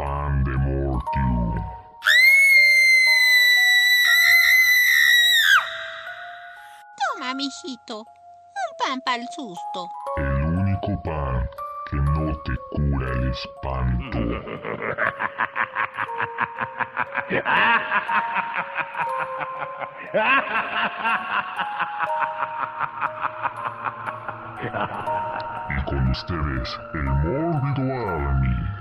pan de Mortiu. Toma, mijito. Un pan para el susto. El único pan que no te cura el espanto. Y con ustedes, el mórbido Army.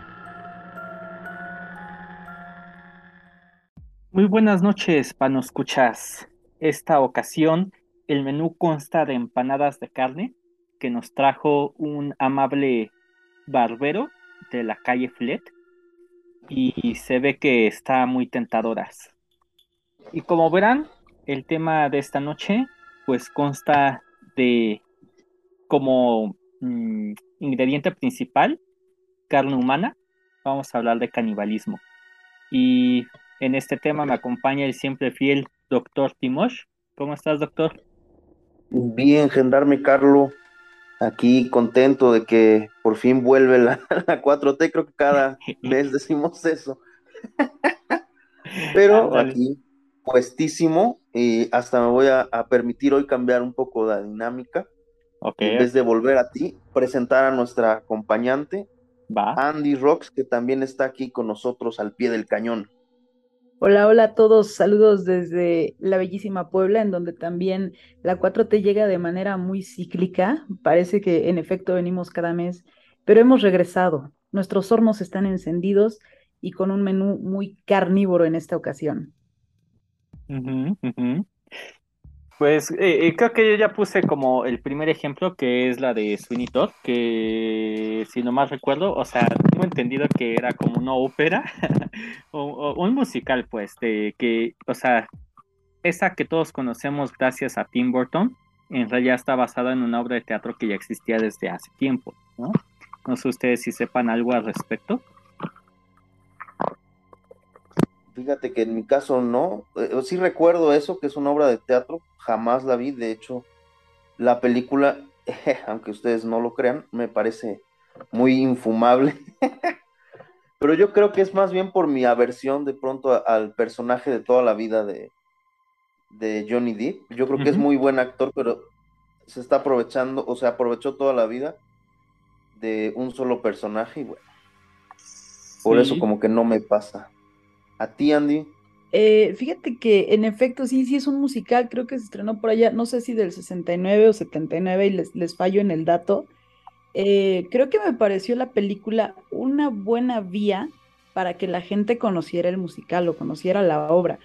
Muy buenas noches, escuchas. Esta ocasión, el menú consta de empanadas de carne que nos trajo un amable barbero de la calle Flet y se ve que está muy tentadoras. Y como verán, el tema de esta noche pues consta de como mm, ingrediente principal carne humana. Vamos a hablar de canibalismo. Y en este tema me acompaña el siempre fiel doctor Timosh. ¿Cómo estás, doctor? Bien, gendarme Carlo. Aquí contento de que por fin vuelve la, 4T. Creo que cada mes decimos eso. Pero aquí puestísimo y hasta me voy a, permitir hoy cambiar un poco la dinámica. En vez de volver a ti, presentar a nuestra acompañante, Andy Rocks, que también está aquí con nosotros al pie del cañón. Hola, hola a todos, saludos desde la bellísima Puebla, en donde también la 4T llega de manera muy cíclica. Parece que en efecto venimos cada mes, pero hemos regresado. Nuestros hornos están encendidos y con un menú muy carnívoro en esta ocasión. Pues eh, eh, creo que yo ya puse como el primer ejemplo, que es la de Sweeney Todd, que si no más recuerdo, o sea, tengo entendido que era como una ópera, o, un musical, pues, de que, o sea, esa que todos conocemos gracias a Tim Burton, en realidad está basada en una obra de teatro que ya existía desde hace tiempo, ¿no? No sé ustedes si sepan algo al respecto. Fíjate que en mi caso no. Eh, sí recuerdo eso, que es una obra de teatro. Jamás la vi. De hecho, la película, aunque ustedes no lo crean, me parece muy infumable. pero yo creo que es más bien por mi aversión de pronto al personaje de toda la vida de, de Johnny Depp. Yo creo que es muy buen actor, pero se está aprovechando, o se aprovechó toda la vida de un solo personaje y bueno. Por eso como que no me pasa. ¿A ti, Andy? Eh, fíjate que en efecto sí, sí es un musical, creo que se estrenó por allá, no sé si del 69 o 79 y les, les fallo en el dato. Eh, creo que me pareció la película una buena vía para que la gente conociera el musical o conociera la obra.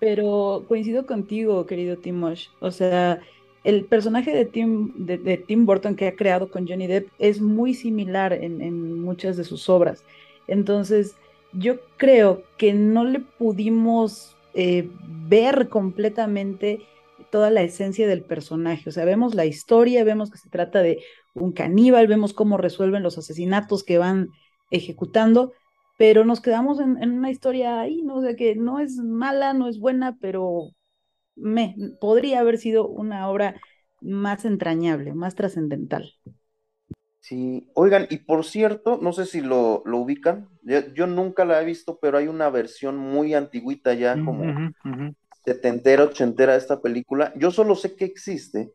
Pero coincido contigo, querido Timosh. O sea, el personaje de Tim, de, Tim Burton que ha creado con Johnny Depp es muy similar en, en muchas de sus obras. Entonces, yo creo que no le pudimos eh, ver completamente toda la esencia del personaje. O sea, vemos la historia, vemos que se trata de un caníbal, vemos cómo resuelven los asesinatos que van ejecutando, pero nos quedamos en, una historia ahí, ¿no? O que no es mala, no es buena, pero me, podría haber sido una obra más entrañable, más trascendental. Sí, oigan, y por cierto, no sé si lo, ubican, yo, nunca la he visto, pero hay una versión muy antigüita ya, como setentera, ochentera de esta película. Yo solo sé que existe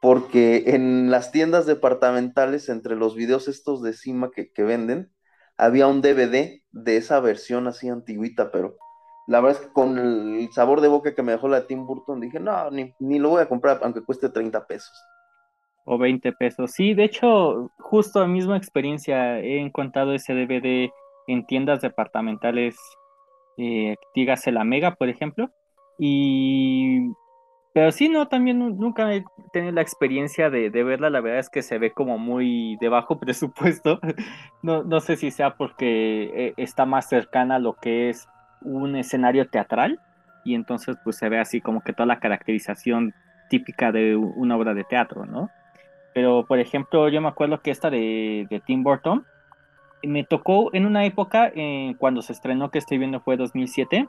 porque en las tiendas departamentales, entre los videos estos de cima que, venden, había un DVD de esa versión así antigüita, pero la verdad es que con el sabor de boca que me dejó la Tim Burton, dije, no, ni, ni lo voy a comprar, aunque cueste 30 pesos o 20 pesos. Sí, de hecho, justo a misma experiencia he encontrado ese DVD en tiendas departamentales, eh, dígase la Mega, por ejemplo. Y. Pero sí, no, también nunca he tenido la experiencia de, verla. La verdad es que se ve como muy de bajo presupuesto. no, no sé si sea porque eh, está más cercana a lo que es un escenario teatral. Y entonces, pues se ve así como que toda la caracterización típica de una obra de teatro, ¿no? Pero, por ejemplo, yo me acuerdo que esta de, Tim Burton me tocó en una época eh, cuando se estrenó, que estoy viendo fue 2007,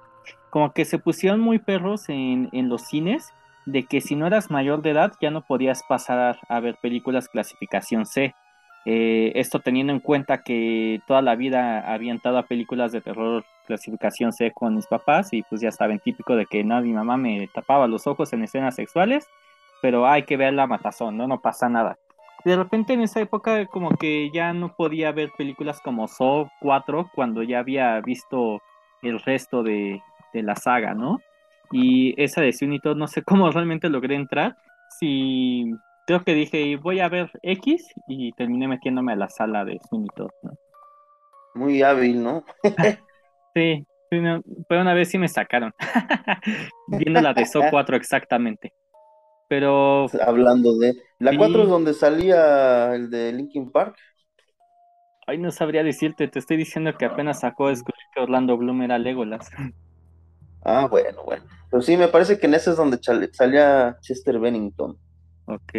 como que se pusieron muy perros en, los cines de que si no eras mayor de edad ya no podías pasar a ver películas clasificación C. Eh, esto teniendo en cuenta que toda la vida había entrado películas de terror clasificación C con mis papás y pues ya saben, típico de que no, mi mamá me tapaba los ojos en escenas sexuales, pero hay que ver la matazón, no, no pasa nada. De repente en esa época como que ya no podía ver películas como Saw 4 cuando ya había visto el resto de, de la saga, ¿no? Y esa de Unito no sé cómo realmente logré entrar, si creo que dije voy a ver X y terminé metiéndome a la sala de Unito, ¿no? Muy hábil, ¿no? Sí, pero una vez sí me sacaron. Viendo la de So 4 exactamente. Pero. Hablando de. La 4 es donde salía el de Linkin Park. Ay, no sabría decirte, te estoy diciendo que apenas sacó descubrí que Orlando Bloom era Legolas. Ah, bueno, bueno. Pero sí, me parece que en ese es donde salía Chester Bennington. Ok.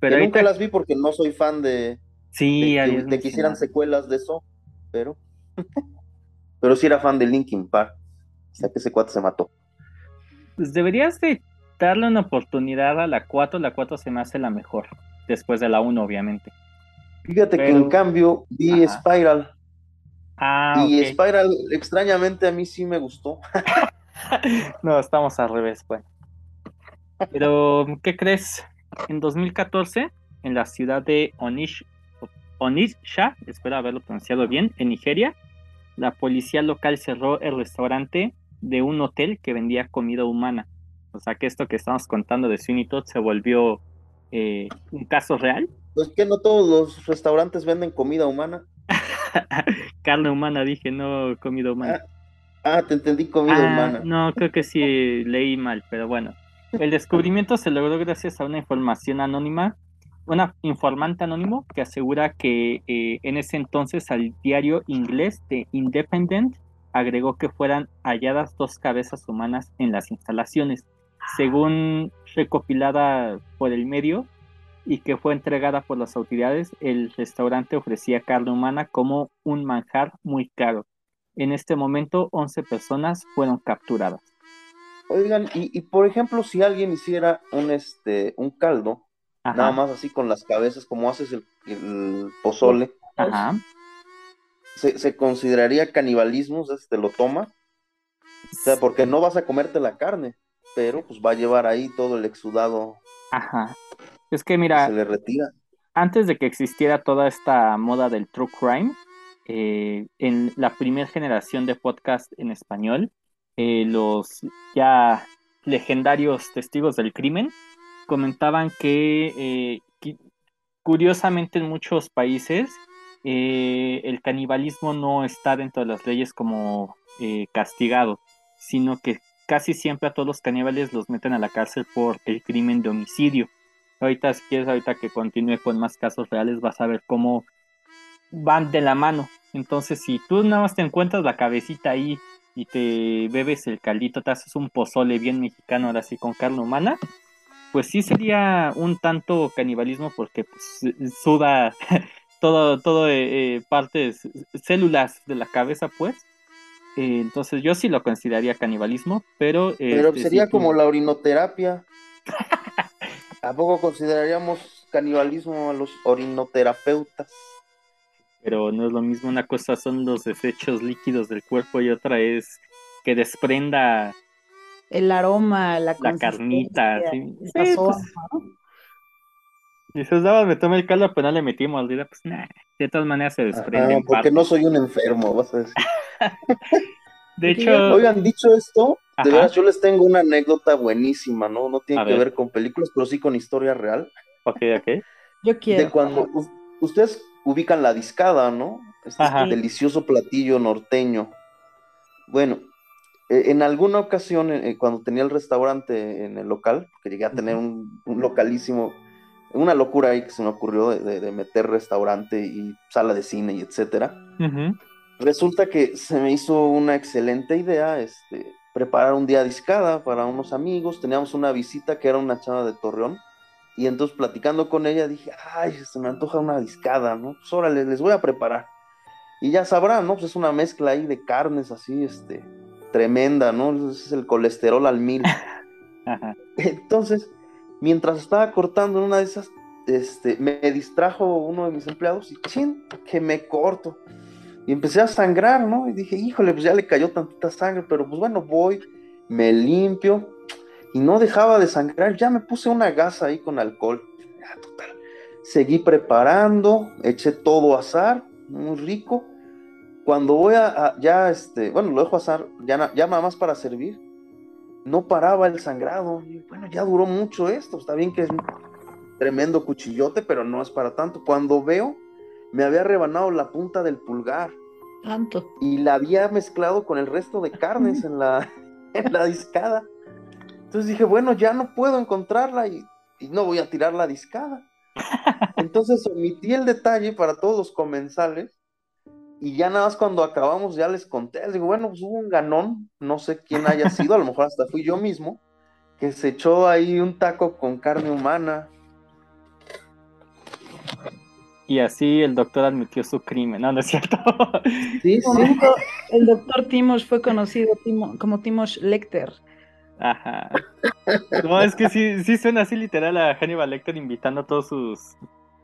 Pero nunca las vi porque no soy fan de. Sí, de, de que hicieran secuelas de eso, pero. pero sí era fan de Linkin Park. O sea que ese cuate se mató. Pues deberías de darle una oportunidad a la 4. La 4 se me hace la mejor. Después de la 1, obviamente. Fíjate que en cambio vi Spiral. Ah, y Spiral, extrañamente, a mí sí me gustó. no, estamos al revés, pues. Pero, ¿qué crees? En 2014, en la ciudad de Onish, Onitsha, espero haberlo pronunciado bien, en Nigeria, la policía local cerró el restaurante de un hotel que vendía comida humana. O sea que esto que estamos contando de Sweeney Todd se volvió eh, un caso real. Pues que no todos los restaurantes venden comida humana. Carne humana, dije, no comida humana. Ah, ah te entendí comida ah, humana. No, creo que sí leí mal, pero bueno. El descubrimiento se logró gracias a una información anónima un informante anónimo que asegura que eh, en ese entonces al diario inglés de Independent agregó que fueran halladas dos cabezas humanas en las instalaciones, según recopilada por el medio y que fue entregada por las autoridades, el restaurante ofrecía carne humana como un manjar muy caro. En este momento, 11 personas fueron capturadas. Oigan, y, y por ejemplo, si alguien hiciera un, este, un caldo Nada más así con las cabezas, como haces el, pozole. Ajá. ¿Se, consideraría canibalismo? O te lo toma. O sea, porque no vas a comerte la carne, pero pues va a llevar ahí todo el exudado. Ajá. Es que mira. Se le retira. Antes de que existiera toda esta moda del true crime, eh, en la primera generación de podcast en español, eh, los ya legendarios testigos del crimen comentaban que, eh, curiosamente en muchos países el canibalismo no está dentro de las leyes como castigado, sino que casi siempre a todos los caníbales los meten a la cárcel por el crimen de homicidio. Ahorita, si quieres, ahorita que continúe con más casos reales, vas a ver cómo van de la mano. Entonces, si tú nada más te encuentras la cabecita ahí y te bebes el caldito, te haces un pozole bien mexicano, ahora sí, con carne humana, pues sí sería un tanto canibalismo porque pues, suda todo, todo eh, eh, partes, células de la cabeza, pues. Eh, entonces yo sí lo consideraría canibalismo, pero... pero este, sería como la orinoterapia. ¿A poco consideraríamos canibalismo a los orinoterapeutas? Pero no es lo mismo, una cosa son los desechos líquidos del cuerpo y otra es que desprenda el aroma, la, la carnita, sí. sí pues, Y se daba, me tomé el caldo, pero no le metimos, pues nah, de todas maneras se desprende. porque no soy un enfermo, vas a decir. de hecho. Oigan, dicho esto, de verdad, yo les tengo una anécdota buenísima, ¿no? No tiene que ver. con películas, pero sí con historia real. Ok, ok. Yo quiero. De cuando ustedes ubican la discada, ¿no? Este delicioso platillo norteño. Bueno, eh, en alguna ocasión, eh, cuando tenía el restaurante en el local, que llegué a tener un, localísimo, una locura ahí que se me ocurrió de, meter restaurante y sala de cine y etcétera. Resulta que se me hizo una excelente idea este, preparar un día discada para unos amigos. Teníamos una visita que era una chava de Torreón. Y entonces platicando con ella dije, ay, se me antoja una discada, ¿no? Pues órale, les voy a preparar. Y ya sabrán, ¿no? Pues es una mezcla ahí de carnes así, este, tremenda, ¿no? Es el colesterol al mil. Entonces, mientras estaba cortando una de esas, este, me distrajo uno de mis empleados y chin, que me corto. Y empecé a sangrar, ¿no? Y dije, híjole, pues ya le cayó tantita sangre, pero pues bueno, voy, me limpio y no dejaba de sangrar. Ya me puse una gasa ahí con alcohol. Ya, total. Seguí preparando, eché todo a azar, muy rico. Cuando voy a, ya, este, bueno, lo dejo azar, ya, ya nada más para servir, no paraba el sangrado. Y, bueno, ya duró mucho esto, está bien que es tremendo cuchillote, pero no es para tanto. Cuando veo, me había rebanado la punta del pulgar. Tanto. Y la había mezclado con el resto de carnes en la, en la discada. Entonces dije, bueno, ya no puedo encontrarla y, y no voy a tirar la discada. Entonces omití el detalle para todos los comensales y ya nada más cuando acabamos ya les conté, les digo, bueno, pues hubo un ganón, no sé quién haya sido, a lo mejor hasta fui yo mismo, que se echó ahí un taco con carne humana. Y así el doctor admitió su crimen, ¿no? ¿No es cierto? Sí, sí. el doctor Timosh fue conocido Timo- como Timosh Lecter. Ajá. No, es que sí, sí suena así literal a Hannibal Lecter invitando a todos sus,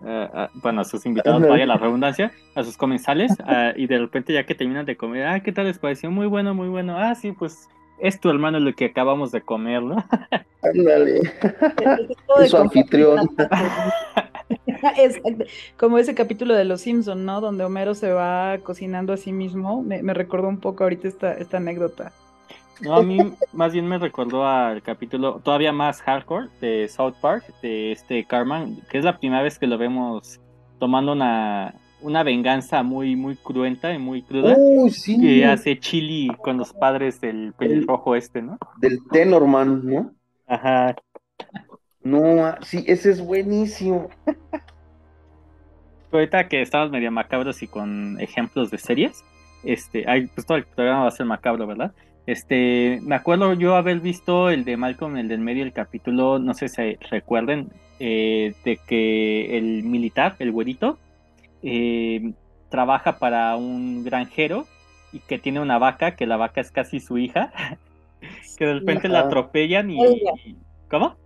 a- bueno, a sus invitados, vaya la redundancia, a sus comensales, y de repente ya que terminan de comer, ah, ¿qué tal les pareció? Muy bueno, muy bueno. Ah, sí, pues es tu hermano lo que acabamos de comer, ¿no? Ándale. Es su anfitrión. Exacto. Como ese capítulo de Los Simpson, ¿no? Donde Homero se va cocinando a sí mismo. Me, me recordó un poco ahorita esta, esta anécdota. No, a mí más bien me recordó al capítulo todavía más hardcore de South Park, de este Carman, que es la primera vez que lo vemos tomando una, una venganza muy, muy cruenta y muy cruda. Uy, sí. que hace chili con los padres del pelirrojo este, ¿no? Del Tenorman, ¿no? Ajá. No, ah, sí, ese es buenísimo. Ahorita que estamos medio macabros y con ejemplos de series, este, ay, pues todo el programa va a ser macabro, ¿verdad? Este, me acuerdo yo haber visto el de Malcolm, el del medio, el capítulo, no sé si recuerden, eh, de que el militar, el güerito, eh, trabaja para un granjero y que tiene una vaca, que la vaca es casi su hija, que de repente la atropellan y... ¿Cómo?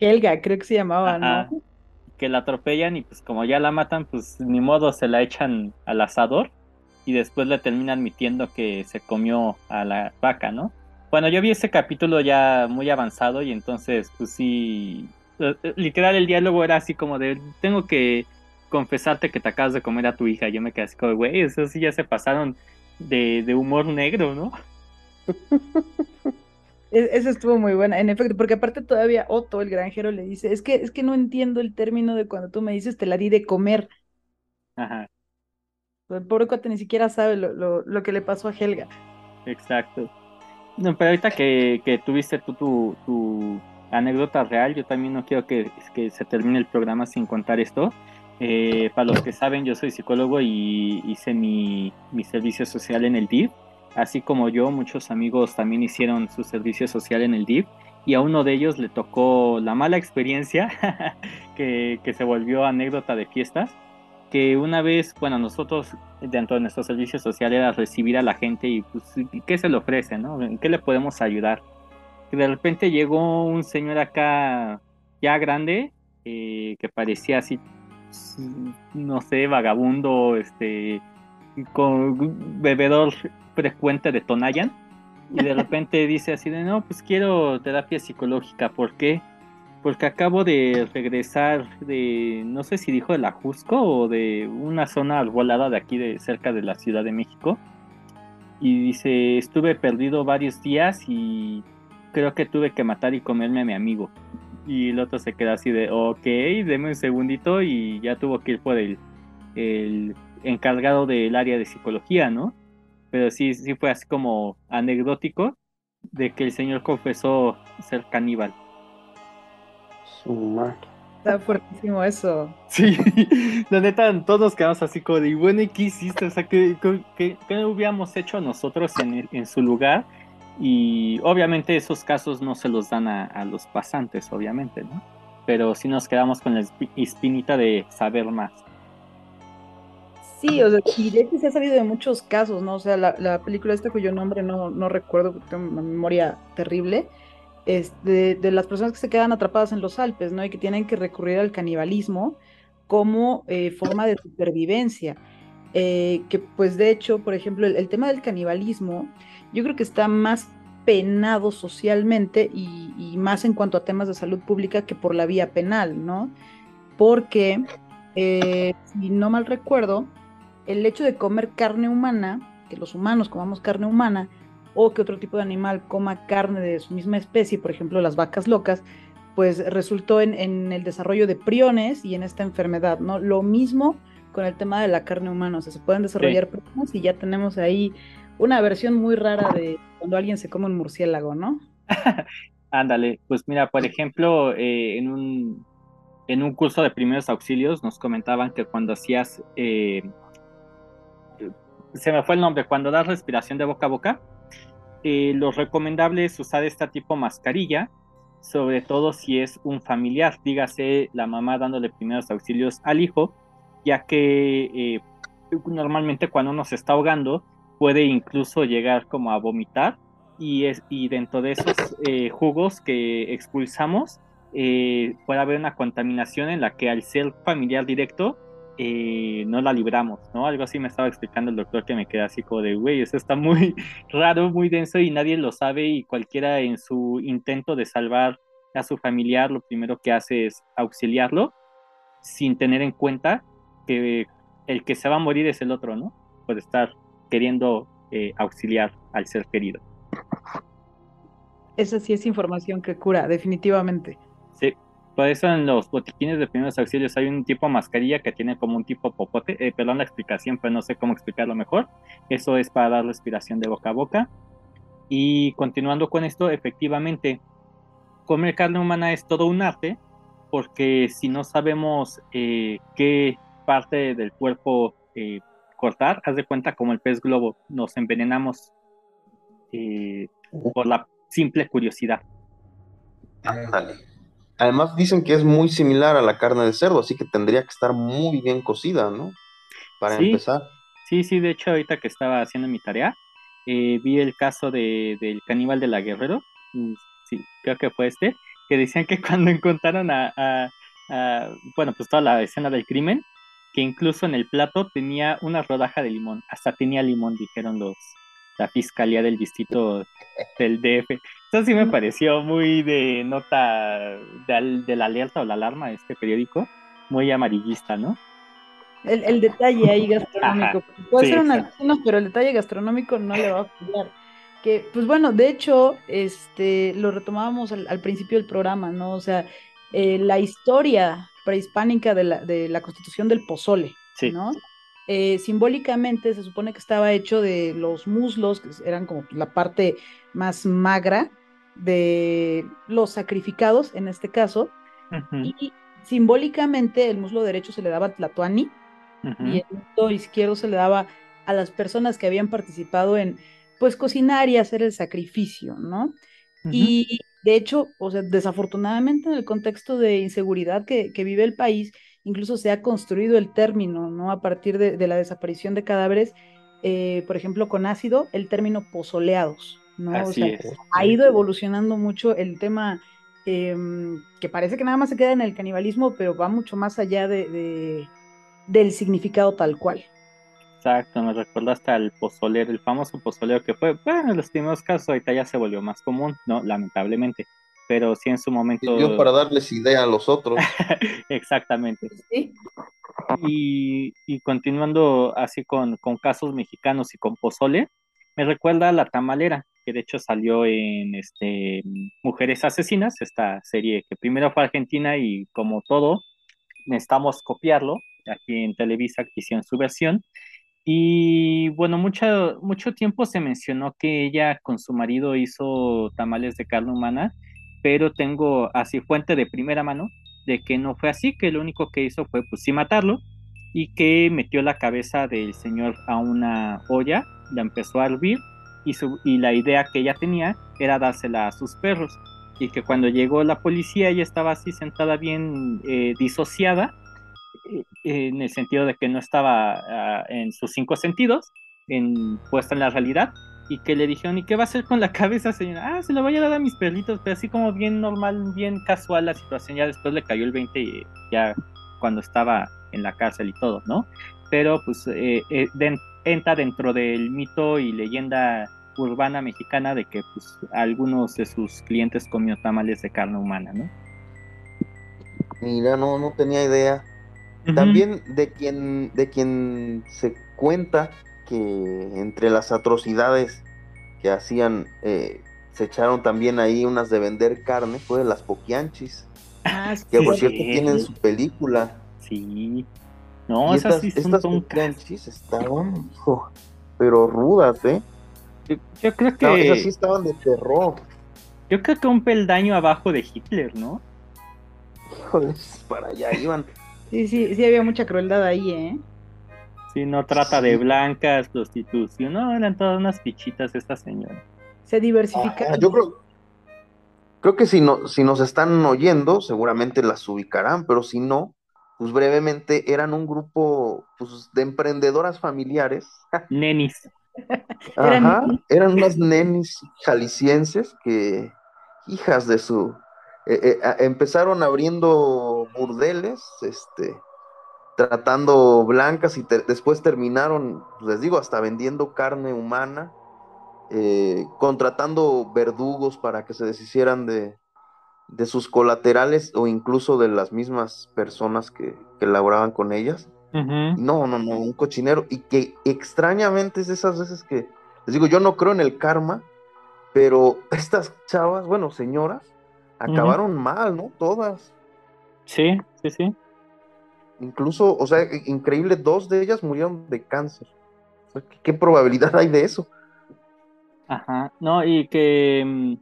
Helga, creo que se llamaba, Ajá. ¿no? que la atropellan y pues como ya la matan, pues ni modo se la echan al asador y después le terminan admitiendo que se comió a la vaca, ¿no? Bueno, yo vi ese capítulo ya muy avanzado y entonces pues sí, eh, eh, literal el diálogo era así como de, tengo que confesarte que te acabas de comer a tu hija. Yo me quedé así como, güey, eso sí ya se pasaron de, de humor negro, ¿no? Esa estuvo muy buena, en efecto, porque aparte todavía Otto, el granjero, le dice, es que, es que no entiendo el término de cuando tú me dices te la di de comer. Ajá, El pobre cuate ni siquiera sabe lo, lo, lo que le pasó a Helga. exacto. No, pero ahorita que, que tuviste tú tu, tu anécdota real, yo también no quiero que, que se termine el programa sin contar esto. Eh, para los que saben, yo soy psicólogo y hice mi, mi servicio social en el DIF. Así como yo, muchos amigos también hicieron su servicio social en el DIF. Y a uno de ellos le tocó la mala experiencia que, que se volvió anécdota de fiestas. Que una vez, bueno, nosotros dentro de nuestro servicio social era recibir a la gente y pues, ¿qué se le ofrece, no? ¿En qué le podemos ayudar? Y de repente llegó un señor acá ya grande, eh, que parecía así, no sé, vagabundo, este, con bebedor frecuente de Tonayan. Y de repente dice así de, no, pues quiero terapia psicológica. ¿Por qué? Porque acabo de regresar de, no sé si dijo de la Jusco o de una zona arbolada de aquí de cerca de la Ciudad de México. Y dice, estuve perdido varios días y creo que tuve que matar y comerme a mi amigo. Y el otro se queda así de, ok, deme un segundito y ya tuvo que ir por el, el encargado del área de psicología, ¿no? Pero sí, sí fue así como anecdótico de que el señor confesó ser caníbal. Su madre. Está fuertísimo eso. Sí, la neta, todos nos quedamos así como de, "Y bueno, ¿y qué hiciste? O sea, ¿qué, qué- hubiéramos hecho nosotros en, en su lugar? Y obviamente esos casos no se los dan a, a los pasantes, obviamente, ¿no? Pero sí nos quedamos con la espi- espinita de saber más. Sí, o sea, y de hecho se ha sabido de muchos casos, ¿no? O sea, la, la película esta cuyo nombre no, recuerdo, porque tengo una memoria terrible, de, de, las personas que se quedan atrapadas en los Alpes, ¿no? Y que tienen que recurrir al canibalismo como eh, forma de supervivencia. Eh, que pues de hecho, por ejemplo, el, tema del canibalismo, yo creo que está más penado socialmente y, y, más en cuanto a temas de salud pública que por la vía penal, ¿no? Porque, eh, si no mal recuerdo, el hecho de comer carne humana, que los humanos comamos carne humana, o que otro tipo de animal coma carne de su misma especie, por ejemplo las vacas locas, pues resultó en, el desarrollo de priones y en esta enfermedad, ¿no? Lo mismo con el tema de la carne humana, o sea, se pueden desarrollar priones y ya tenemos ahí una versión muy rara de cuando alguien se come un murciélago, ¿no? Ándale, pues mira, por ejemplo, eh, en, un, en un curso de primeros auxilios nos comentaban que cuando hacías, eh, se me fue el nombre, cuando das respiración de boca a boca, eh, lo recomendable es usar esta tipo mascarilla, sobre todo si es un familiar, dígase la mamá dándole primeros auxilios al hijo, ya que eh, normalmente cuando uno se está ahogando puede incluso llegar como a vomitar y, es, y dentro de esos eh, jugos que expulsamos puede haber una contaminación en la que al ser familiar directo eh, no la libramos, ¿no? Algo así me estaba explicando el doctor que me queda así como de, güey, eso está muy raro, muy denso y nadie lo sabe y cualquiera en su intento de salvar a su familiar lo primero que hace es auxiliarlo sin tener en cuenta que el que se va a morir es el otro, ¿no? Puede estar queriendo eh, auxiliar al ser querido. Esa sí es información que cura, definitivamente. En los botiquines de primeros auxilios hay un tipo de mascarilla que tiene como un tipo popote, eh, perdón la explicación, pero no sé cómo explicarlo mejor. Eso es para dar respiración de boca a boca. Y continuando con esto, efectivamente, comer carne humana es todo un arte, porque si no sabemos eh, qué parte del cuerpo eh, cortar, haz de cuenta como el pez globo, nos envenenamos por la simple curiosidad. Ándale. Además dicen que es muy similar a la carne de cerdo, así que tendría que estar muy bien cocida, ¿no? Para empezar. Sí, sí, de hecho ahorita que estaba haciendo mi tarea, eh, vi el caso de, del caníbal de la Guerrero, mm, sí, creo que fue este, que decían que cuando encontraron a, bueno, pues toda la escena del crimen, que incluso en el plato tenía una rodaja de limón, hasta tenía limón, dijeron los, la fiscalía del distrito del DF. Eso sí me pareció muy de nota de, la alerta o la alarma de este periódico, muy amarillista, ¿no? El, detalle ahí gastronómico. Puede ser una pero el detalle gastronómico no le va a fallar. Que, pues bueno, de hecho, este, lo retomábamos al, principio del programa, ¿no? O sea, eh, la historia prehispánica de la, de la constitución del pozole, ¿no? Eh, simbólicamente se supone que estaba hecho de los muslos, que eran como la parte más magra de los sacrificados en este caso, y simbólicamente el muslo derecho se le daba a Tlatuani y el muslo izquierdo se le daba a las personas que habían participado en pues cocinar y hacer el sacrificio, ¿no? Y de hecho, o sea, desafortunadamente en el contexto de inseguridad que, que vive el país, incluso se ha construido el término, ¿no? A partir de, la desaparición de cadáveres, eh, por ejemplo, con ácido, el término pozoleados, ¿no? o sea, ha ido evolucionando mucho el tema em, que parece que nada más se queda en el canibalismo, pero va mucho más allá de, del significado tal cual. Exacto, me recuerda hasta el pozolero, el famoso pozolero que fue, bueno, en los primeros casos ahorita ya se volvió más común, ¿no? Lamentablemente pero sí en su momento. Yo para darles idea a los otros. Exactamente. Y, continuando así con, casos mexicanos y con pozole, me recuerda a La Tamalera, que de hecho salió en este Mujeres Asesinas, esta serie que primero fue argentina y como todo, necesitamos copiarlo. Aquí en Televisa hicieron su versión. Y bueno, mucho, mucho tiempo se mencionó que ella con su marido hizo tamales de carne humana pero tengo así fuente de primera mano de que no fue así, que lo único que hizo fue pues sí matarlo y que metió la cabeza del señor a una olla, la empezó a hervir y, y la idea que ella tenía era dársela a sus perros y que cuando llegó la policía ella estaba así sentada bien eh, disociada eh, en el sentido de que no estaba ah, en sus cinco sentidos, en, puesta en la realidad y que le dijeron, ¿y qué va a hacer con la cabeza, señora? Ah, se la voy a dar a mis perritos, pero así como bien normal, bien casual la situación, ya después le cayó el 20 y ya cuando estaba en la cárcel y todo, ¿no? Pero pues eh, eh, entra dentro del mito y leyenda urbana mexicana de que pues algunos de sus clientes comió tamales de carne humana, ¿no? Mira, no, no tenía idea. También de quien, de quien se cuenta que entre las atrocidades que hacían, eh, se echaron también ahí unas de vender carne, fue de las poquianchis, Ah, que sí, por cierto tienen su película. Sí. No, y esas estas, sí son, estas son estaban, hijo, pero rudas, ¿eh? Yo, yo creo No, esas que sí estaban de terror. yo creo que un peldaño abajo de Hitler, ¿no? Híjole, para allá iban. sí, sí, sí había mucha crueldad ahí, ¿eh? Sí, no trata de blancas, prostitución, no, eran todas unas pichitas esta señora. Se diversificaron. Ah, yo creo, creo que si, no, si nos están oyendo, seguramente las ubicarán, pero si no, pues brevemente eran un grupo pues, de emprendedoras familiares. Nenis. Eran Ajá, nenis. eran unas nenis jaliscienses que, hijas de su, eh, eh, empezaron abriendo burdeles, este, tratando blancas y te- después terminaron, pues, les digo, hasta vendiendo carne humana, eh, contratando verdugos para que se deshicieran de, de sus colaterales o incluso de las mismas personas que, que laboraban con ellas. No, no, no, un cochinero. Y que extrañamente es de esas veces que, les digo, yo no creo en el karma, pero estas chavas, bueno, señoras, acabaron mal, ¿no? Todas. Sí, sí, sí. Incluso, o sea, increíble, dos de ellas murieron de cáncer. O sea, ¿qué, qué probabilidad hay de eso? Ajá. No, y que mm,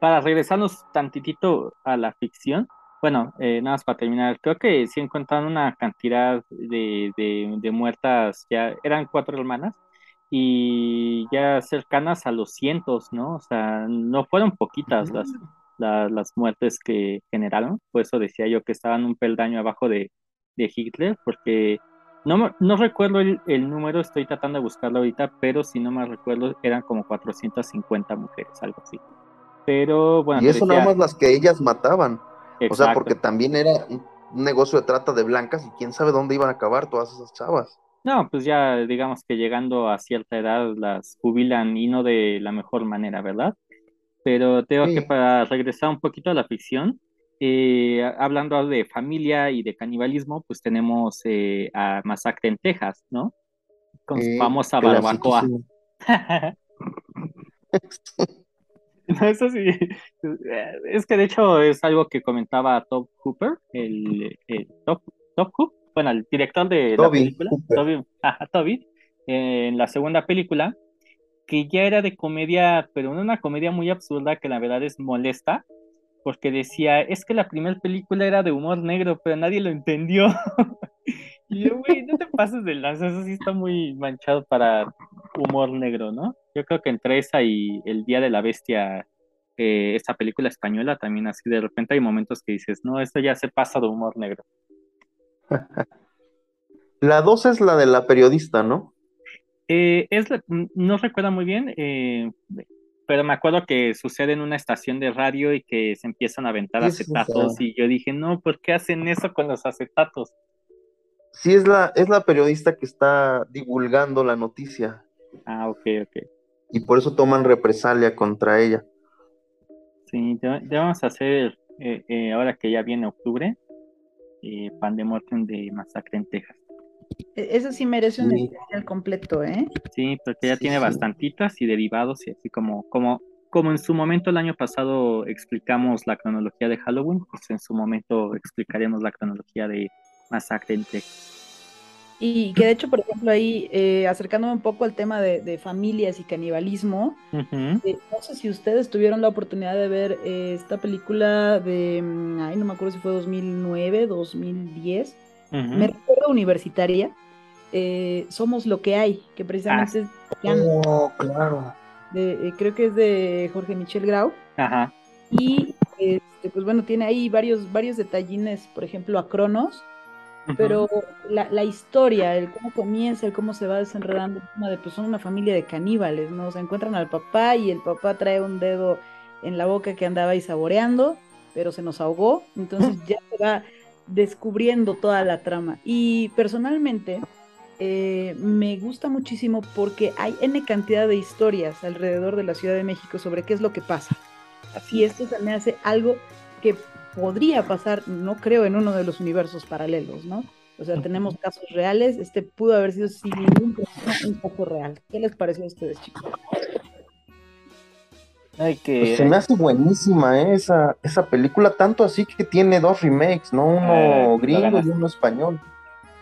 para regresarnos tantitito a la ficción, bueno, eh, nada más para terminar, creo que sí encontraron una cantidad de, de, de muertas, ya eran cuatro hermanas, y ya cercanas a los cientos, ¿no? O sea, no fueron poquitas las, la- las muertes que generaron, por eso decía yo que estaban un peldaño abajo de, de Hitler, porque no, no recuerdo el, el número, estoy tratando de buscarlo ahorita, pero si no me recuerdo, eran como 450 mujeres, algo así. Pero bueno, y eso decía- nada más las que ellas mataban. O sea, exacto. porque también era un negocio de trata de blancas y quién sabe dónde iban a acabar todas esas chavas. No, pues ya digamos que llegando a cierta edad las jubilan y no de la mejor manera, ¿verdad? Pero tengo Sí. que para regresar un poquito a la ficción, eh, hablando de familia y de canibalismo, pues tenemos eh, a Masacre en Texas, ¿no? Con su Eh, famosa barbacoa. No, eso sí. Es que de hecho es algo que comentaba Top Hooper, el, el Top, Top Hoop, bueno, el director de la Toby película, Hooper. Toby, ajá, Toby, eh, en la segunda película, que ya era de comedia, pero no una comedia muy absurda que la verdad es molesta, porque decía, es que la primera película era de humor negro, pero nadie lo entendió. Y yo, güey, no te pases de lanza, eso sí está muy manchado para humor negro, ¿no? Yo creo que entre esa y El Día de la Bestia, eh, esta película española, también así de repente hay momentos que dices, no, esto ya se pasa de humor negro. La dos es la de la periodista, ¿no? Eh, es la- no recuerdo muy bien, eh, pero me acuerdo que sucede en una estación de radio y que se empiezan a aventar sí, acetatos y yo dije, no, ¿por qué hacen eso con los acetatos? Sí, es la, es la periodista que está divulgando la noticia Ah, ok, ok. Y por eso toman represalia contra ella. Sí, ya, ya vamos a hacer, eh, eh, ahora que ya viene octubre, eh, Pan de Mortem de Masacre en Texas. E- Eso sí merece un Sí. especial completo, ¿eh? Sí, porque ya Sí, tiene sí. bastantitas y derivados y así como, como, como en su momento el año pasado explicamos la cronología de Halloween, pues en su momento explicaremos la cronología de Masacre en Texas. Y que de hecho, por ejemplo, ahí, eh, acercándome un poco al tema de, de familias y canibalismo, eh, no sé si ustedes tuvieron la oportunidad de ver eh, esta película de, mm, ay, no me acuerdo si fue 2009, 2010, Ujú. me recuerdo universitaria, eh, Somos lo que hay, que precisamente es Oh, claro. de- eh, creo que es de Jorge Michel Grau. Ajá. Y este, pues bueno, tiene ahí varios, varios detallines, por ejemplo, a Cronos, pero la, la, historia, el cómo comienza, el cómo se va desenredando, de pues son una familia de caníbales, ¿no? O sea, encuentran al papá y el papá trae un dedo en la boca que andaba ahí saboreando, pero se nos ahogó, entonces ya se va descubriendo toda la trama. Y personalmente eh, me gusta muchísimo porque hay N cantidad de historias alrededor de la Ciudad de México sobre qué es lo que pasa. Y esto se me hace algo que podría pasar, no creo, en uno de los universos paralelos, ¿no? O sea, tenemos casos reales, este pudo haber sido sin ningún problema un caso real. ¿Qué les pareció a ustedes, chicos? Ay, que... Pues se me hace buenísima ¿eh? esa, esa película, tanto así que tiene dos remakes, ¿no? Uno gringo y uno español.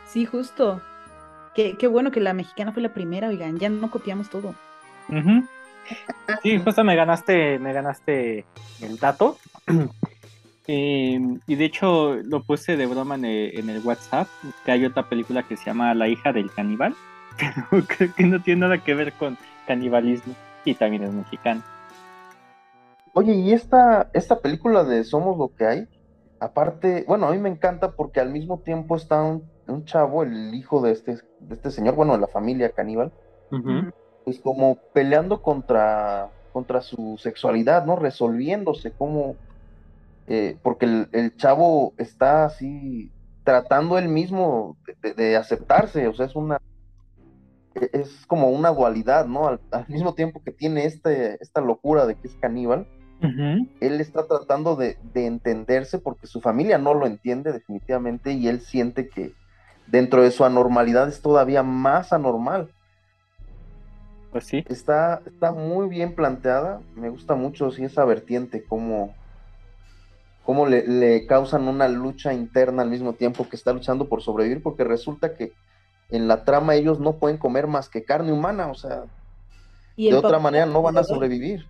Sí, justo. Qué, qué, bueno que la mexicana fue la primera, oigan, ya no copiamos todo. Sí, justo me ganaste, me ganaste el dato. Em, y de hecho lo puse de broma en el, WhatsApp, que hay otra película que se llama La hija del caníbal, pero que no tiene nada que ver con canibalismo y también es mexicana. Oye, y esta, esta película de Somos lo que hay, aparte, bueno, a mí me encanta porque al mismo tiempo está un, chavo, el hijo de este, de este señor, bueno, de la familia caníbal, pues como peleando contra, contra su sexualidad, ¿no? Resolviéndose, como eh, porque el, chavo está así tratando él mismo de, aceptarse, o sea, es una, e, es como una dualidad, ¿no? Al, mismo tiempo que tiene este, esta locura de que es caníbal, él está tratando de, de, entenderse porque su familia no lo entiende definitivamente y él siente que dentro de su anormalidad es todavía más anormal. Pues sí. Está, está muy bien planteada, me gusta mucho sí, esa vertiente, como cómo le, causan una lucha interna al mismo tiempo que está luchando por sobrevivir, porque resulta que en la trama ellos no pueden comer más que carne humana, o sea, de otra manera no van a sobrevivir.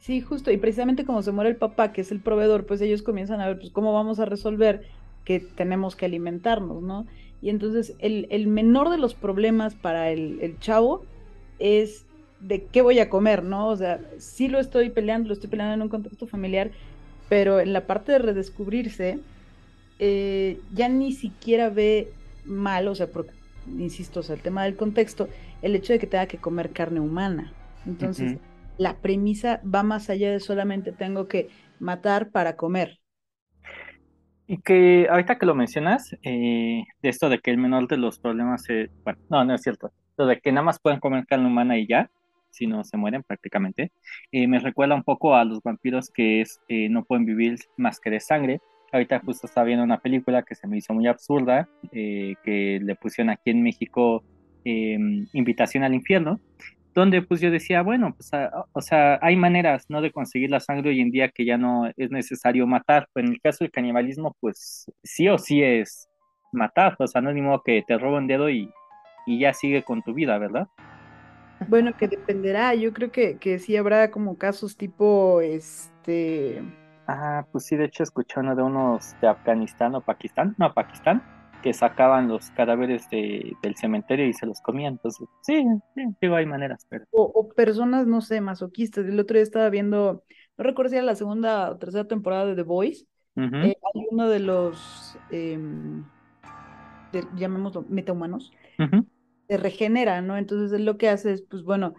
Sí, justo, y precisamente como se muere el papá, que es el proveedor, pues ellos comienzan a ver, pues, cómo vamos a resolver que tenemos que alimentarnos, ¿no? Y entonces el, el menor de los problemas para el, el, chavo es de qué voy a comer, ¿no? O sea, sí lo estoy peleando, lo estoy peleando en un contexto familiar, pero en la parte de redescubrirse, eh, ya ni siquiera ve mal, o sea, porque, insisto, o sea, el tema del contexto, el hecho de que tenga que comer carne humana. Entonces, la premisa va más allá de solamente tengo que matar para comer. Y que ahorita que lo mencionas, eh, de esto de que el menor de los problemas, es, bueno, no, no es cierto, lo de que nada más pueden comer carne humana y ya, si no se mueren prácticamente. Eh, me recuerda un poco a los vampiros que es, eh, no pueden vivir más que de sangre. Ahorita justo estaba viendo una película que se me hizo muy absurda, eh, que le pusieron aquí en México em, Invitación al Infierno, donde pues yo decía, bueno, pues o sea, hay maneras, ¿no? De conseguir la sangre hoy en día que ya no es necesario matar. Pero en el caso del canibalismo, pues sí o sí es matar, o sea, no es ni modo que te robo un dedo y, y ya sigue con tu vida, ¿verdad? Bueno, que dependerá. Yo creo que, que sí habrá como casos tipo, este... Ah, pues sí, de hecho escuché uno de unos de Afganistán o Pakistán, no, Pakistán, que sacaban los cadáveres de, del cementerio y se los comían. Entonces, sí, sí, digo, hay maneras, pero... O, personas, no sé, masoquistas. El otro día estaba viendo, no recuerdo si era la segunda o tercera temporada de The Voice. Eh, hay uno de los, em, llamémoslo, metahumanos, se regenera, ¿no? Entonces lo que hace es, pues bueno,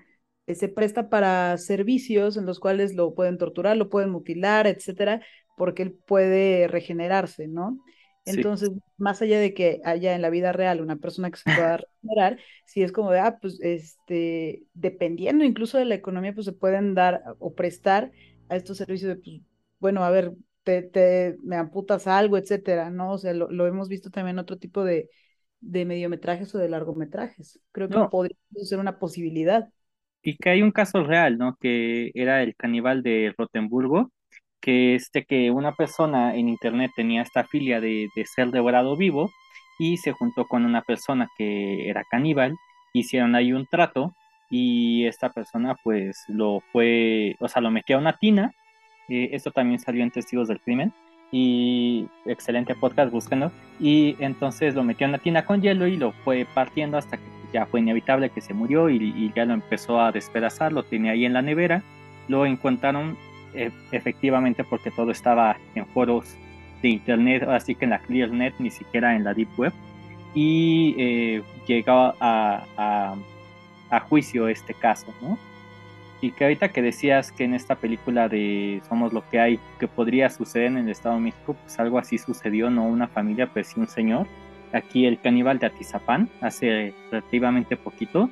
eh, se presta para servicios en los cuales lo pueden torturar, lo pueden mutilar, etcétera, porque él puede regenerarse, ¿no? Entonces, más allá de que haya en la vida real una persona que se pueda regenerar, si es como de, ah, pues, este, dependiendo incluso de la economía, pues se pueden dar o prestar a estos servicios de, pues, bueno, a ver, te, te me amputas algo, etcétera, ¿no? O sea, lo, lo hemos visto también en otro tipo de, de mediometrajes o de largometrajes. Creo que podría ser una posibilidad. Y que hay un caso real, ¿no? Que era el caníbal de Rotenburgo, que este que una persona en internet tenía esta filia de, de ser devorado vivo y se juntó con una persona que era caníbal, hicieron ahí un trato y esta persona pues lo fue, o sea, lo metió a una tina, eh, esto también salió en Testigos del Crimen, y excelente podcast, búsquenlo. Y entonces lo metió en la tina con hielo y lo fue partiendo hasta que ya fue inevitable que se murió y, ya lo empezó a despedazar, lo tenía ahí en la nevera. Lo encontraron eh, efectivamente porque todo estaba en foros de internet, así que en la ClearNet, ni siquiera en la Deep Web, y eh, llegó a, a, a, juicio este caso, ¿no? Y que ahorita que decías que en esta película de Somos lo que hay, que podría suceder en el Estado de México, pues algo así sucedió, no una familia, pero sí un señor. Aquí el caníbal de Atizapán, hace relativamente poquito,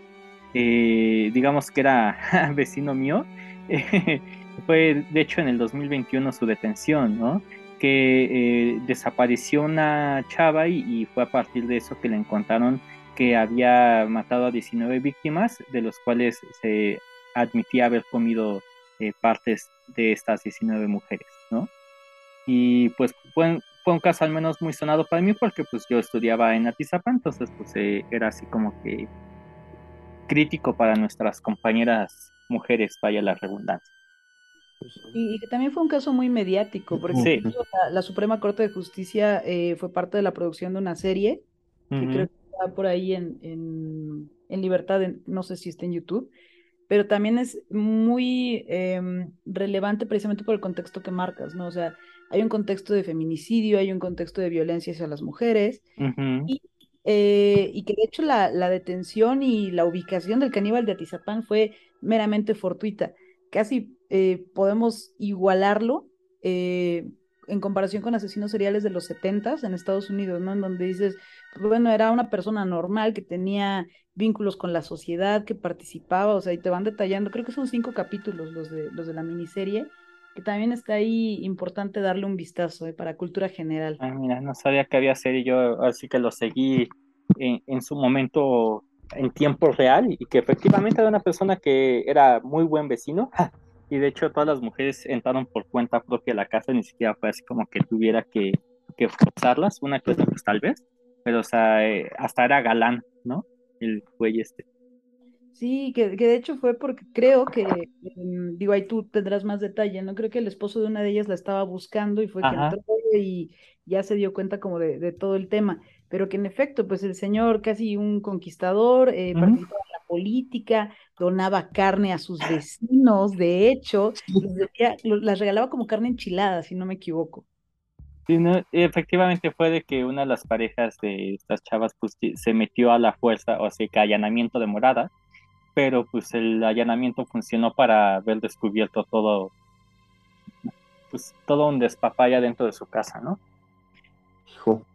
eh, digamos que era vecino mío, fue de hecho en el 2021 su detención, ¿no? Que eh, desapareció una chava y, y, fue a partir de eso que le encontraron que había matado a 19 víctimas, de los cuales se admitía haber comido eh, partes de estas 19 mujeres, ¿no? Y pues fue, fue, un caso al menos muy sonado para mí porque pues yo estudiaba en Atizapán, entonces pues eh, era así como que crítico para nuestras compañeras mujeres, vaya la redundancia. Y, y, que también fue un caso muy mediático, porque Sí. la, la Suprema Corte de Justicia eh, fue parte de la producción de una serie, que creo que está por ahí en, en, en libertad, en- no sé si está en YouTube, pero también es muy em, relevante precisamente por el contexto que marcas, ¿no? O sea, hay un contexto de feminicidio, hay un contexto de violencia hacia las mujeres, y, eh, y que de hecho la, la detención y la ubicación del caníbal de Atizapán fue meramente fortuita. Casi eh, podemos igualarlo eh, en comparación con asesinos seriales de los 70 en Estados Unidos, ¿no? En donde dices, pues, bueno, era una persona normal que tenía vínculos con la sociedad, que participaba, o sea, y te van detallando, creo que son cinco capítulos los de, los de la miniserie, que también está ahí importante darle un vistazo eh, para cultura general. Ah, mira, no sabía que había serie, yo así que lo seguí en, en su momento en tiempo real y que efectivamente era una persona que era muy buen vecino y de hecho todas las mujeres entraron por cuenta propia a la casa, ni siquiera fue así como que tuviera que, que forzarlas, una cosa pues tal vez, pero o sea, eh, hasta era galán, ¿no? El güey este. Sí, que, que de hecho fue porque creo que, em, digo, ahí tú tendrás más detalle, ¿no? Creo que el esposo de una de ellas la estaba buscando y fue que entró y ya se dio cuenta como de, de todo el tema, pero que en efecto, pues el señor casi un conquistador, eh, participaba en la política, donaba carne a sus vecinos, de hecho, les decía- lo- las regalaba como carne enchilada, si no me equivoco. Sí, no, efectivamente fue de que una de las parejas de estas chavas pues se metió a la fuerza, o sea, que allanamiento de morada, pero pues el allanamiento funcionó para haber descubierto todo, pues todo un despapaya dentro de su casa, ¿no? Hijo.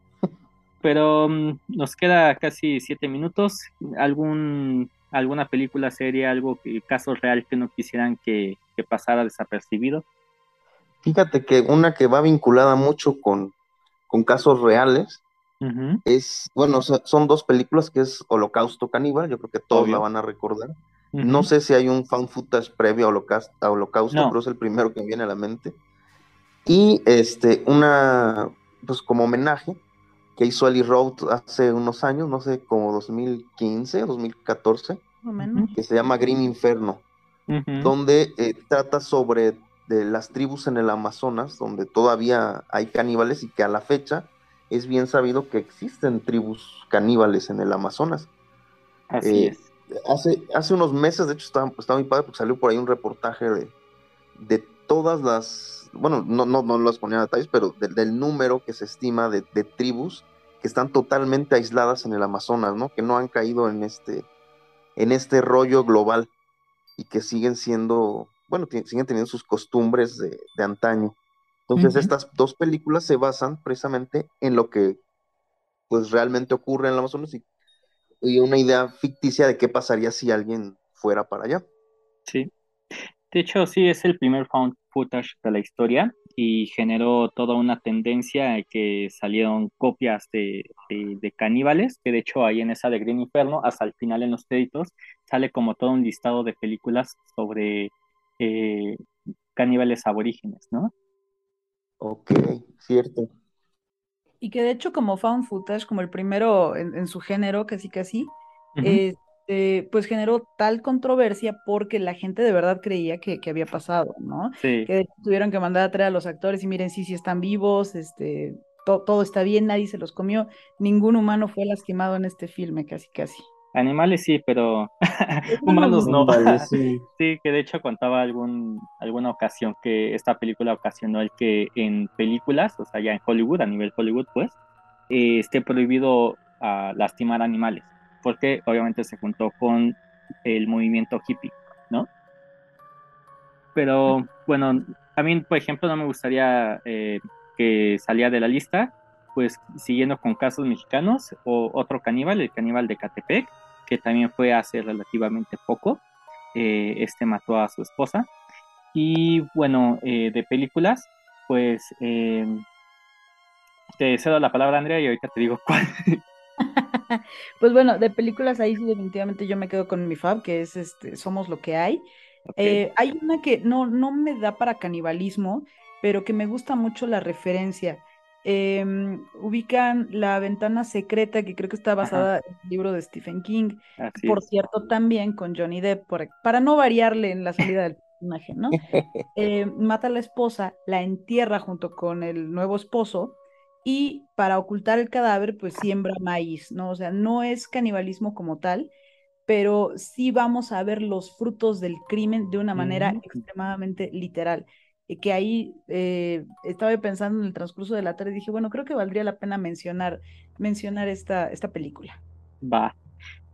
Pero mm, nos queda casi siete minutos. ¿Algún, alguna película, serie, algo, que, caso real que no quisieran que, que pasara desapercibido? Fíjate que una que va vinculada mucho con, con casos reales Ujú, es, bueno, son dos películas que es Holocausto Caníbal, yo creo que todos Obvio. la van a recordar. ujú. No sé si hay un fan footage previo a Holocausto, a Holocausto, No. pero es el primero que me viene a la mente. Y este, una, pues como homenaje que hizo Ali Road hace unos años, no sé, como 2015, 2014, Más o menos. que se llama Green Inferno, donde eh, trata sobre de las tribus en el Amazonas, donde todavía hay caníbales y que a la fecha es bien sabido que existen tribus caníbales en el Amazonas. Así Eh, es. Hace, hace unos meses, de hecho, estaba, estaba muy padre porque salió por ahí un reportaje de, de todas las, bueno, no, no, no las ponía detalles, pero de- del número que se estima de, de tribus que están totalmente aisladas en el Amazonas, ¿no? Que no han caído en este, en este rollo global y que siguen siendo, bueno, siguen teniendo sus costumbres de, de antaño. Entonces, estas dos películas se basan precisamente en lo que, pues, realmente ocurre en el Amazonas y y una idea ficticia de qué pasaría si alguien fuera para allá. Sí. De hecho, sí es el primer found footage de la historia y generó toda una tendencia de que salieron copias de, de- de caníbales, que de hecho ahí en esa de Green Inferno, hasta el final en los créditos, sale como todo un listado de películas sobre eh, caníbales aborígenes, ¿no? Ok, cierto. Y que de hecho como found footage, como el primero en, en su género, casi casi, Ujú. Este, pues generó tal controversia porque la gente de verdad creía que, que había pasado, ¿no? Sí, Que de hecho tuvieron que mandar a traer a los actores y miren, sí, sí están vivos, este, to- todo está bien, nadie se los comió, ningún humano fue lastimado en este filme, casi casi. Animales sí, pero humanos no. sí. que de hecho contaba algún, alguna ocasión que esta película ocasionó el que en películas, o sea, ya en Hollywood, a nivel Hollywood, pues, eh, esté prohibido a lastimar animales, porque obviamente se juntó con el movimiento hippie, ¿no? Pero bueno, a mí, por ejemplo, no me gustaría eh, que salía de la lista, pues siguiendo con casos mexicanos, o otro caníbal, el caníbal de Catepec, que también fue hace relativamente poco. Eh, este mató a su esposa. Y bueno, eh, de películas, pues te cedo la palabra, Andrea, y ahorita te digo cuál. Pues bueno, de películas ahí sí definitivamente yo me quedo con mi fab, que es este Somos lo que hay. Eh, hay una que no, no me da para canibalismo, pero que me gusta mucho la referencia. Em, ubican La Ventana Secreta, que creo que está basada en el libro de Stephen King. por cierto, también con Johnny Depp, para no variarle en la salida del personaje, ¿no? Eh, mata a la esposa, la entierra junto con el nuevo esposo y para ocultar el cadáver, pues siembra maíz, ¿no? O sea, no es canibalismo como tal, pero sí vamos a ver los frutos del crimen de una manera extremadamente literal. Y que ahí eh, estaba pensando en el transcurso de la tarde y dije, bueno, creo que valdría la pena mencionar, mencionar esta, esta película. Va.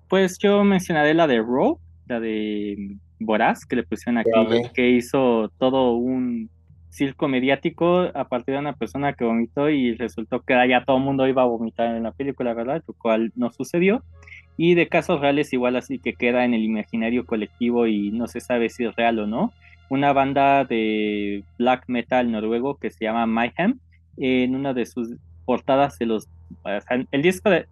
Pues yo mencionaré la de Raw, la de Boraz, que le pusieron aquí, que hizo todo un circo mediático a partir de una persona que vomitó y resultó que ya todo el mundo iba a vomitar en la película, ¿verdad? Lo cual no sucedió. Y de casos reales igual así que queda en el imaginario colectivo y no se sabe si es real o no. Una banda de black metal noruego que se llama Mayhem, en una de sus portadas de los... El disco de,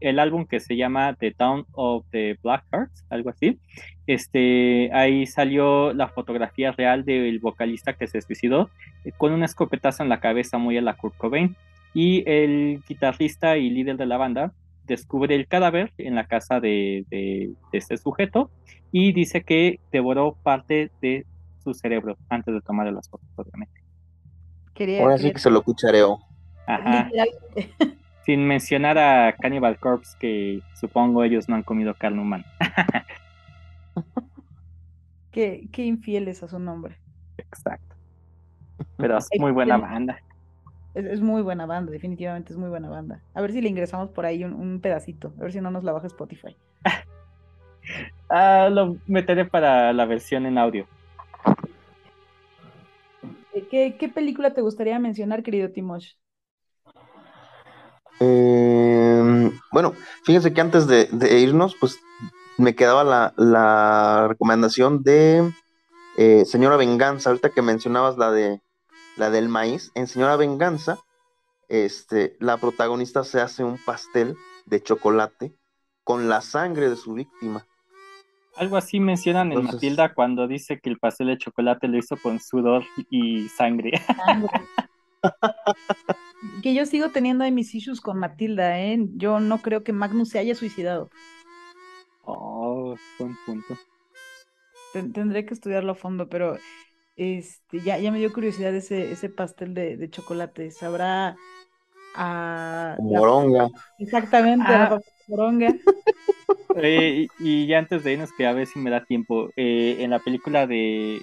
el álbum que se llama The Town of the Black Hearts, algo así. Este, ahí salió la fotografía real del vocalista que se suicidó eh, con una escopetazo en la cabeza muy a la Kurt Cobain. Y el guitarrista y líder de la banda descubre el cadáver en la casa de, de, este sujeto y dice que devoró parte de su cerebro antes de tomar las fotos, obviamente. Ahora sí que se lo cuchareó. Ajá. Sin mencionar a Cannibal Corpse, que supongo ellos no han comido carne humana. qué, qué infieles a su nombre. Exacto. Pero es muy buena banda. Es, muy buena banda, definitivamente es muy buena banda. A ver si le ingresamos por ahí un, pedacito, a ver si no nos la baja Spotify. ah, lo meteré para la versión en audio. ¿Qué, qué película te gustaría mencionar, querido Timosh? Eh, bueno, fíjense que antes de, irnos, pues me quedaba la, recomendación de eh, Señora Venganza, ahorita que mencionabas la de la del maíz, en Señora Venganza, este, la protagonista se hace un pastel de chocolate con la sangre de su víctima. Algo así mencionan en Matilda cuando dice que el pastel de chocolate lo hizo con sudor y sangre. que yo sigo teniendo ahí mis issues con Matilda, ¿eh? Yo no creo que Magnus se haya suicidado. Oh, buen punto. tendré que estudiarlo a fondo, pero este, ya, ya me dio curiosidad ese, ese pastel de, chocolate. ¿Sabrá a... Moronga. Exactamente, a ah. moronga. y, ya antes de irnos, que a ver si me da tiempo, eh, en la película de,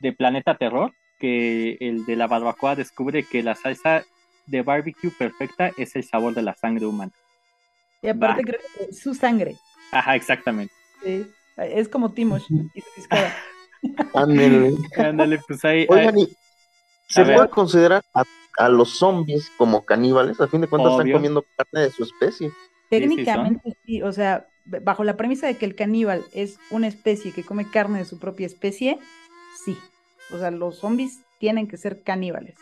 de Planeta Terror, que el de la barbacoa descubre que la salsa de barbecue perfecta es el sabor de la sangre humana. Y aparte creo que su sangre. Ajá, exactamente. Sí, es como Timosh y su Ándale. Ándale, pues ahí. Oigan, ¿se puede considerar a, los zombies como caníbales? A fin de cuentas están comiendo carne de su especie. Técnicamente sí, o sea, bajo la premisa de que el caníbal es una especie que come carne de su propia especie, sí. O sea, los zombies tienen que ser caníbales.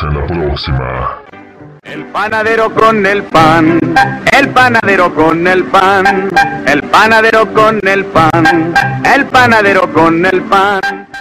En la próxima. El panadero con el pan, el panadero con el pan, el panadero con el pan, el panadero con el pan.